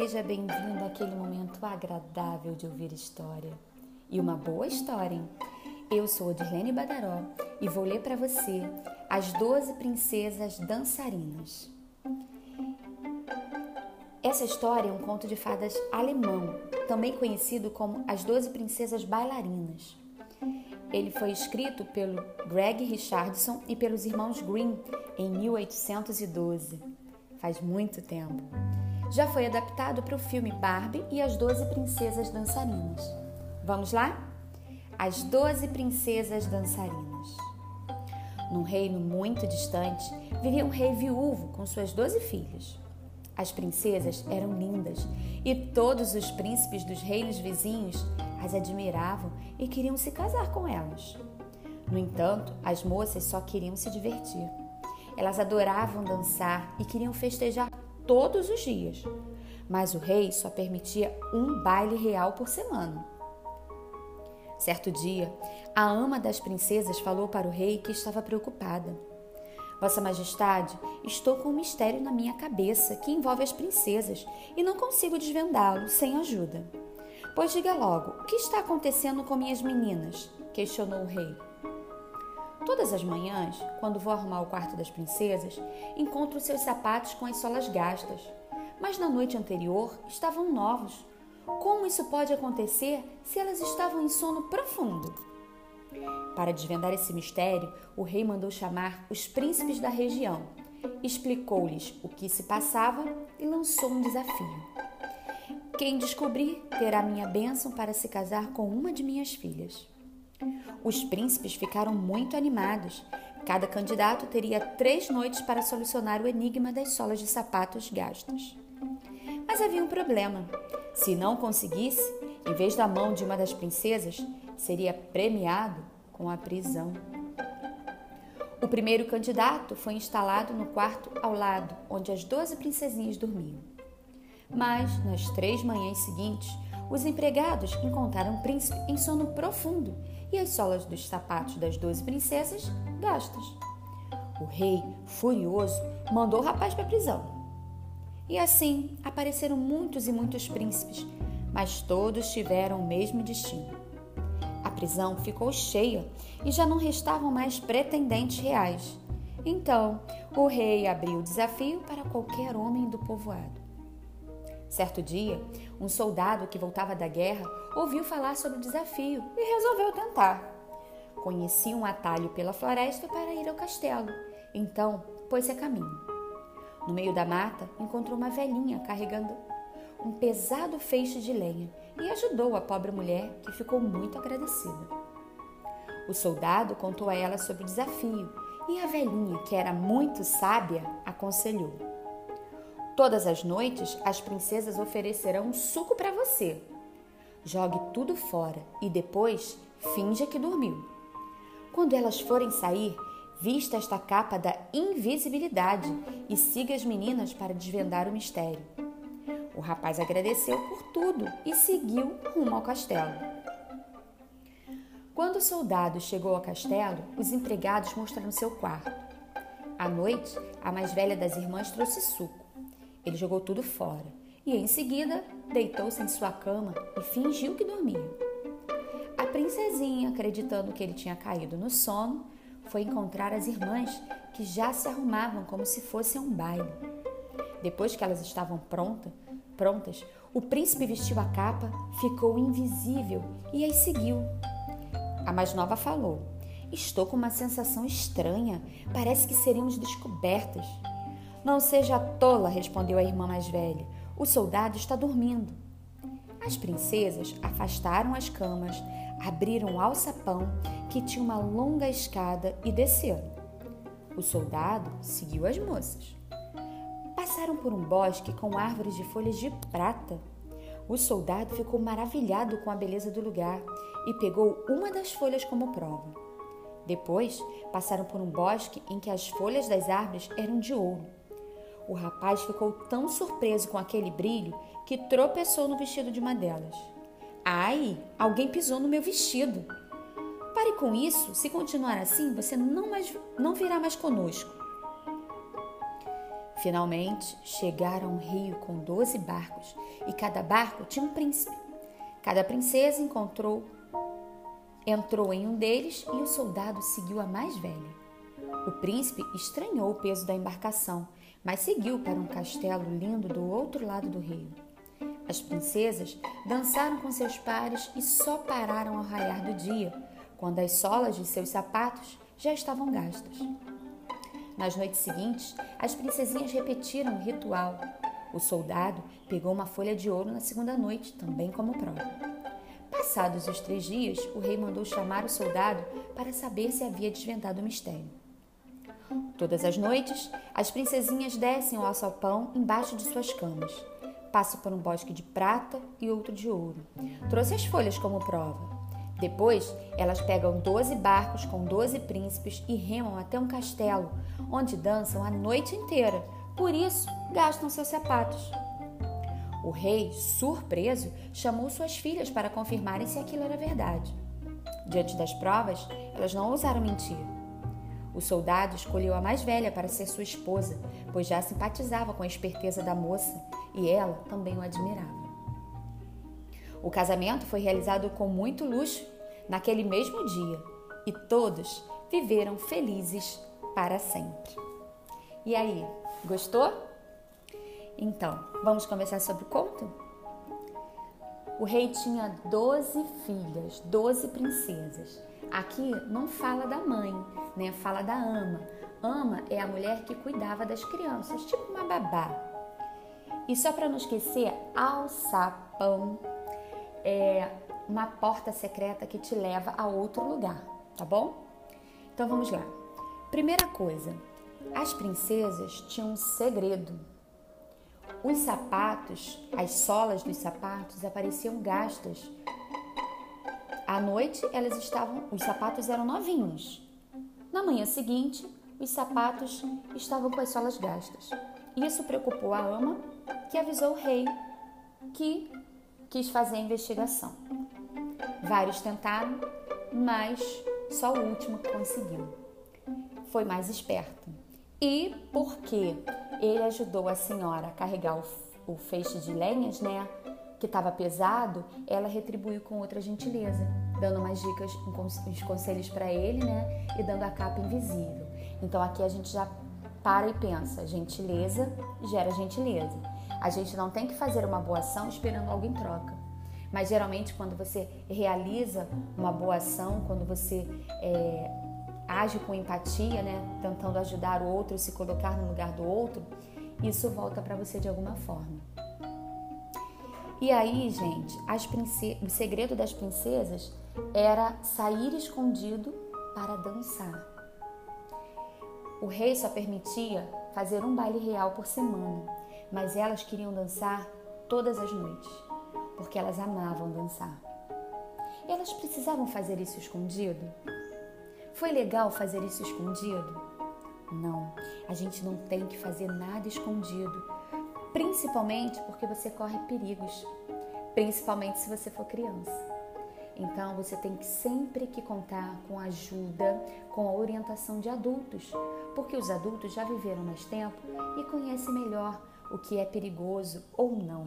Seja bem-vindo àquele momento agradável de ouvir história. E uma boa história, hein? Eu sou Odirlene Badaró e vou ler para você As Doze Princesas Dançarinas. Essa história é um conto de fadas alemão, também conhecido como As Doze Princesas Bailarinas. Ele foi escrito pelo Greg Richardson e pelos irmãos Grimm em 1812. Faz muito tempo já foi adaptado para o filme Barbie e as Doze Princesas Dançarinas. Vamos lá? As Doze Princesas Dançarinas. Num reino muito distante, vivia um rei viúvo com suas doze filhas. As princesas eram lindas e todos os príncipes dos reinos vizinhos as admiravam e queriam se casar com elas. No entanto, as moças só queriam se divertir. Elas adoravam dançar e queriam festejar todos os dias, mas o rei só permitia um baile real por semana. Certo dia, a ama das princesas falou para o rei que estava preocupada. Vossa Majestade, estou com um mistério na minha cabeça que envolve as princesas e não consigo desvendá-lo sem ajuda. Pois diga logo, o que está acontecendo com minhas meninas? questionou o rei. Todas as manhãs, quando vou arrumar o quarto das princesas, encontro seus sapatos com as solas gastas. Mas na noite anterior estavam novos. Como isso pode acontecer se elas estavam em sono profundo? Para desvendar esse mistério, o rei mandou chamar os príncipes da região, explicou-lhes o que se passava e lançou um desafio. Quem descobrir terá minha bênção para se casar com uma de minhas filhas. Os príncipes ficaram muito animados. Cada candidato teria três noites para solucionar o enigma das solas de sapatos gastas. Mas havia um problema. Se não conseguisse, em vez da mão de uma das princesas, seria premiado com a prisão. O primeiro candidato foi instalado no quarto ao lado, onde as doze princesinhas dormiam. Mas, nas três manhãs seguintes, os empregados encontraram o príncipe em sono profundo e as solas dos sapatos das doze princesas gastas. O rei, furioso, mandou o rapaz para a prisão. E assim apareceram muitos e muitos príncipes, mas todos tiveram o mesmo destino. A prisão ficou cheia e já não restavam mais pretendentes reais. Então, o rei abriu o desafio para qualquer homem do povoado. Certo dia, um soldado que voltava da guerra ouviu falar sobre o desafio e resolveu tentar. Conhecia um atalho pela floresta para ir ao castelo, então pôs-se a caminho. No meio da mata, encontrou uma velhinha carregando um pesado feixe de lenha e ajudou a pobre mulher, que ficou muito agradecida. O soldado contou a ela sobre o desafio e a velhinha, que era muito sábia, aconselhou: Todas as noites, as princesas oferecerão um suco para você. Jogue tudo fora e depois finja que dormiu. Quando elas forem sair, vista esta capa da invisibilidade e siga as meninas para desvendar o mistério. O rapaz agradeceu por tudo e seguiu rumo ao castelo. Quando o soldado chegou ao castelo, os empregados mostraram seu quarto. À noite, a mais velha das irmãs trouxe suco. Ele jogou tudo fora e, em seguida, deitou-se em sua cama e fingiu que dormia. A princesinha, acreditando que ele tinha caído no sono, foi encontrar as irmãs que já se arrumavam como se fosse um baile. Depois que elas estavam pronta, prontas, o príncipe vestiu a capa, ficou invisível e as seguiu. A mais nova falou: Estou com uma sensação estranha. Parece que seríamos descobertas. Não seja tola, respondeu a irmã mais velha. O soldado está dormindo. As princesas afastaram as camas, abriram o alçapão, que tinha uma longa escada, e desceram. O soldado seguiu as moças. Passaram por um bosque com árvores de folhas de prata. O soldado ficou maravilhado com a beleza do lugar e pegou uma das folhas como prova. Depois, passaram por um bosque em que as folhas das árvores eram de ouro. O rapaz ficou tão surpreso com aquele brilho que tropeçou no vestido de uma delas. Ai, alguém pisou no meu vestido. Pare com isso, se continuar assim, você não, mais, não virá mais conosco. Finalmente chegaram a um rio com doze barcos e cada barco tinha um príncipe. Cada princesa encontrou, entrou em um deles e o soldado seguiu a mais velha. O príncipe estranhou o peso da embarcação, mas seguiu para um castelo lindo do outro lado do rio. As princesas dançaram com seus pares e só pararam ao raiar do dia, quando as solas de seus sapatos já estavam gastas. Nas noites seguintes, as princesinhas repetiram o ritual. O soldado pegou uma folha de ouro na segunda noite, também como prova. Passados os três dias, o rei mandou chamar o soldado para saber se havia desvendado o mistério. Todas as noites, as princesinhas descem ao alçapão embaixo de suas camas. Passam por um bosque de prata e outro de ouro. Trouxe as folhas como prova. Depois, elas pegam doze barcos com doze príncipes e remam até um castelo, onde dançam a noite inteira. Por isso, gastam seus sapatos. O rei, surpreso, chamou suas filhas para confirmarem se aquilo era verdade. Diante das provas, elas não ousaram mentir. O soldado escolheu a mais velha para ser sua esposa, pois já simpatizava com a esperteza da moça e ela também o admirava. O casamento foi realizado com muito luxo naquele mesmo dia e todos viveram felizes para sempre. E aí, gostou? Então, vamos conversar sobre o conto? O rei tinha doze filhas, doze princesas. Aqui não fala da mãe, né? Fala da ama. Ama é a mulher que cuidava das crianças, tipo uma babá. E só para não esquecer, alçapão é uma porta secreta que te leva a outro lugar, tá bom? Então vamos lá. Primeira coisa, as princesas tinham um segredo. Os sapatos, as solas dos sapatos apareciam gastas à noite, elas estavam, os sapatos eram novinhos. Na manhã seguinte, os sapatos estavam com as solas gastas. Isso preocupou a ama, que avisou o rei, que quis fazer a investigação. Vários tentaram, mas só o último conseguiu. Foi mais esperto. E porque ele ajudou a senhora a carregar o, o feixe de lenhas, né? que estava pesado, ela retribuiu com outra gentileza, dando umas dicas, uns conselhos para ele, né? E dando a capa invisível. Então aqui a gente já para e pensa: gentileza gera gentileza. A gente não tem que fazer uma boa ação esperando algo em troca. Mas geralmente, quando você realiza uma boa ação, quando você é, age com empatia, né, tentando ajudar o outro, se colocar no lugar do outro, isso volta para você de alguma forma. E aí, gente, o segredo das princesas era sair escondido para dançar. O rei só permitia fazer um baile real por semana, mas elas queriam dançar todas as noites, porque elas amavam dançar. Elas precisavam fazer isso escondido? Foi legal fazer isso escondido? Não, a gente não tem que fazer nada escondido, principalmente porque você corre perigos, principalmente se você for criança. Então você tem que sempre que contar com a ajuda, com a orientação de adultos, porque os adultos já viveram mais tempo e conhecem melhor o que é perigoso ou não,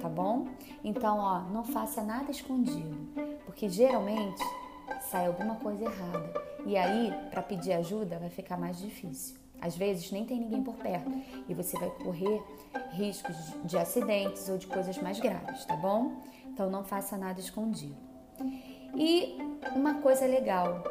tá bom? Então, ó, não faça nada escondido, porque geralmente sai alguma coisa errada e aí para pedir ajuda vai ficar mais difícil. Às vezes nem tem ninguém por perto e você vai correr riscos de acidentes ou de coisas mais graves, tá bom? Então não faça nada escondido. E uma coisa legal,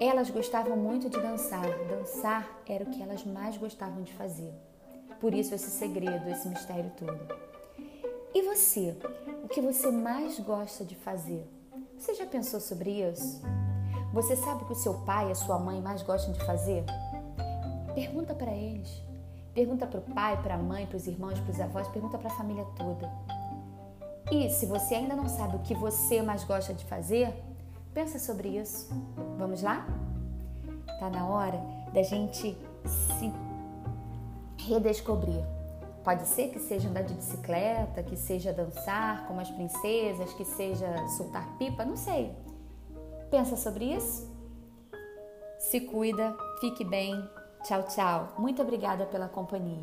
elas gostavam muito de dançar. Dançar era o que elas mais gostavam de fazer. Por isso esse segredo, esse mistério todo. E você? O que você mais gosta de fazer? Você já pensou sobre isso? Você sabe o que o seu pai e a sua mãe mais gostam de fazer? Pergunta para eles. Pergunta para o pai, para a mãe, para os irmãos, para os avós, pergunta para a família toda. E se você ainda não sabe o que você mais gosta de fazer, pensa sobre isso. Vamos lá? Tá na hora da gente se redescobrir. Pode ser que seja andar de bicicleta, que seja dançar como as princesas, que seja soltar pipa, não sei. Pensa sobre isso? Se cuida, fique bem, Tchau, tchau. Muito obrigada pela companhia.